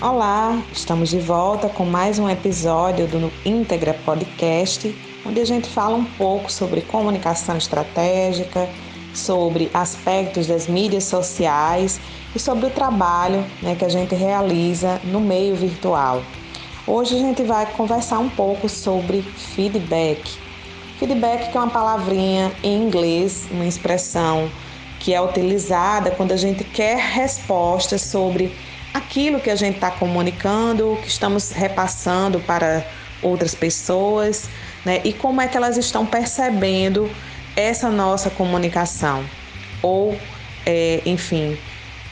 Olá, estamos de volta com mais um episódio do Íntegra Podcast, onde a gente fala um pouco sobre comunicação estratégica, sobre aspectos das mídias sociais e sobre o trabalho né, que a gente realiza no meio virtual. Hoje a gente vai conversar um pouco sobre feedback. Feedback é uma palavrinha em inglês, uma expressão que é utilizada quando a gente quer respostas sobre aquilo que a gente está comunicando, que estamos repassando para outras pessoas, né? E como é que elas estão percebendo essa nossa comunicação. Ou, é, enfim,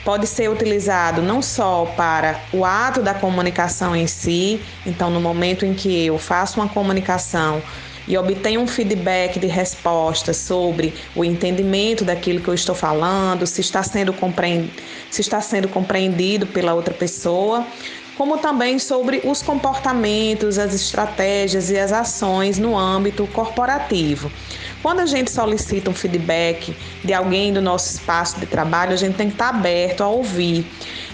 pode ser utilizado não só para o ato da comunicação em si, então, no momento em que eu faço uma comunicação e obtenho um feedback de resposta sobre o entendimento daquilo que eu estou falando, se está sendo, se está sendo compreendido pela outra pessoa, como também sobre os comportamentos, as estratégias e as ações no âmbito corporativo. Quando a gente solicita um feedback de alguém do nosso espaço de trabalho, a gente tem que estar aberto a ouvir.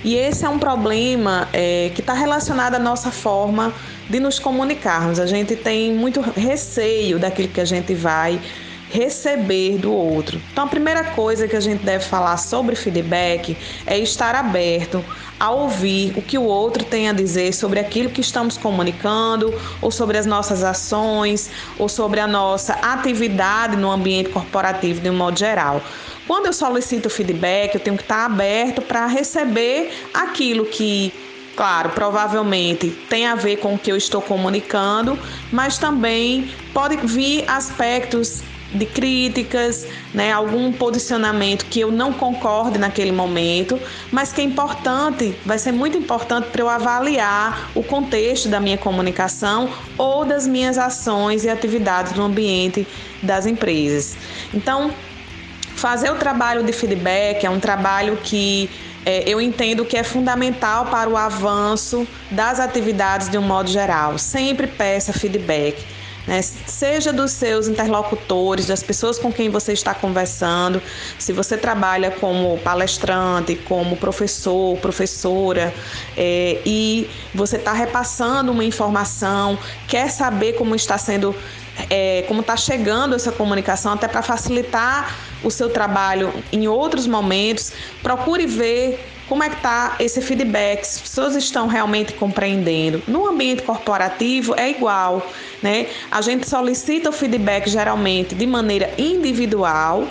E esse é um problema é, que está relacionado à nossa forma de nos comunicarmos. A gente tem muito receio daquilo que a gente vai receber do outro. Então, a primeira coisa que a gente deve falar sobre feedback é estar aberto a ouvir o que o outro tem a dizer sobre aquilo que estamos comunicando, ou sobre as nossas ações, ou sobre a nossa atividade no ambiente corporativo de um modo geral. Quando eu solicito feedback, eu tenho que estar aberto para receber aquilo que Claro, provavelmente tem a ver com o que eu estou comunicando, mas também pode vir aspectos de críticas, né, algum posicionamento que eu não concorde naquele momento, mas que é importante, vai ser muito importante para eu avaliar o contexto da minha comunicação ou das minhas ações e atividades no ambiente das empresas. Então, fazer o trabalho de feedback é um trabalho que é, eu entendo que é fundamental para o avanço das atividades de um modo geral. Sempre peça feedback. Né? Seja dos seus interlocutores, das pessoas com quem você está conversando, se você trabalha como palestrante, como professor, professora, é, e você está repassando uma informação, quer saber como está sendo é, como está chegando essa comunicação, até para facilitar o seu trabalho em outros momentos. Procure ver como é que está esse feedback, se as pessoas estão realmente compreendendo. No ambiente corporativo é igual, né? A gente solicita o feedback geralmente de maneira individual,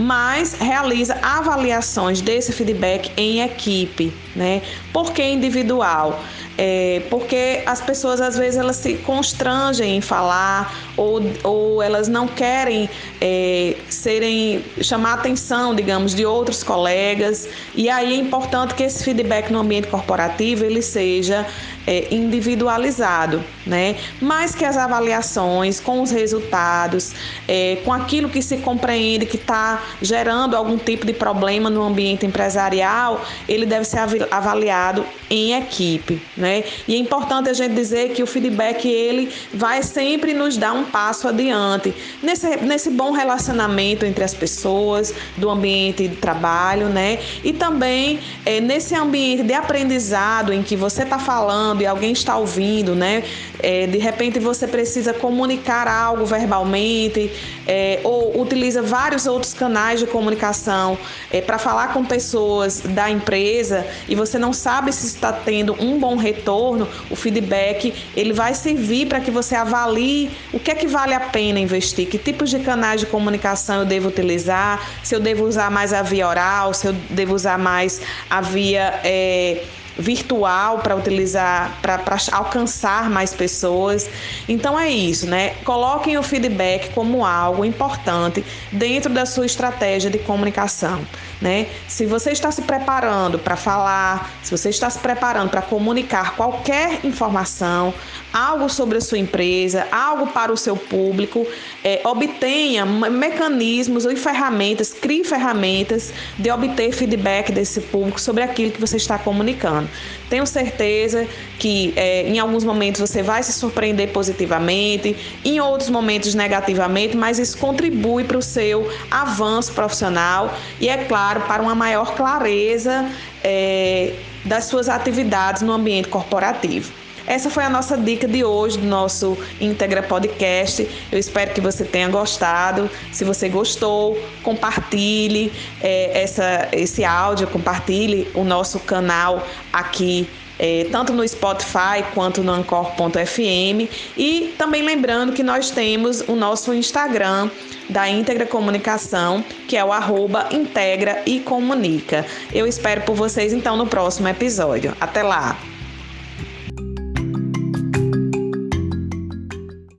mas realiza avaliações desse feedback em equipe, né? Por que individual? É, porque as pessoas às vezes elas se constrangem em falar ou, ou elas não querem é, serem chamar atenção, digamos, de outros colegas e aí é importante que esse feedback no ambiente corporativo ele seja é, individualizado, né? Mas que as avaliações com os resultados, é, com aquilo que se compreende que está gerando algum tipo de problema no ambiente empresarial, ele deve ser avaliado em equipe, né? E é importante a gente dizer que o feedback ele vai sempre nos dar um passo adiante nesse, nesse bom relacionamento entre as pessoas, do ambiente de trabalho, né? E também é, nesse ambiente de aprendizado em que você está falando e alguém está ouvindo, né? É, de repente você precisa comunicar algo verbalmente é, ou utiliza vários outros canais de comunicação é, para falar com pessoas da empresa e você não sabe se está tendo um bom retorno, o feedback ele vai servir para que você avalie o que é que vale a pena investir, que tipos de canais de comunicação eu devo utilizar, se eu devo usar mais a via oral, se eu devo usar mais a via é, virtual para utilizar, para alcançar mais pessoas. Então é isso, né? Coloquem o feedback como algo importante dentro da sua estratégia de comunicação, né? Se você está se preparando para falar, se você está se preparando para comunicar qualquer informação, algo sobre a sua empresa, algo para o seu público, é, obtenha mecanismos ou ferramentas, crie ferramentas de obter feedback desse público sobre aquilo que você está comunicando. Tenho certeza que é, em alguns momentos você vai se surpreender positivamente, em outros momentos negativamente, mas isso contribui para o seu avanço profissional e, é claro, para uma maior clareza é, das suas atividades no ambiente corporativo. Essa foi a nossa dica de hoje do nosso Integra Podcast. Eu espero que você tenha gostado. Se você gostou, compartilhe é, essa, esse áudio, compartilhe o nosso canal aqui é, tanto no Spotify quanto no Ancor.fm. E também lembrando que nós temos o nosso Instagram da Integra Comunicação, que é o arroba Integra e Comunica. Eu espero por vocês então no próximo episódio. Até lá!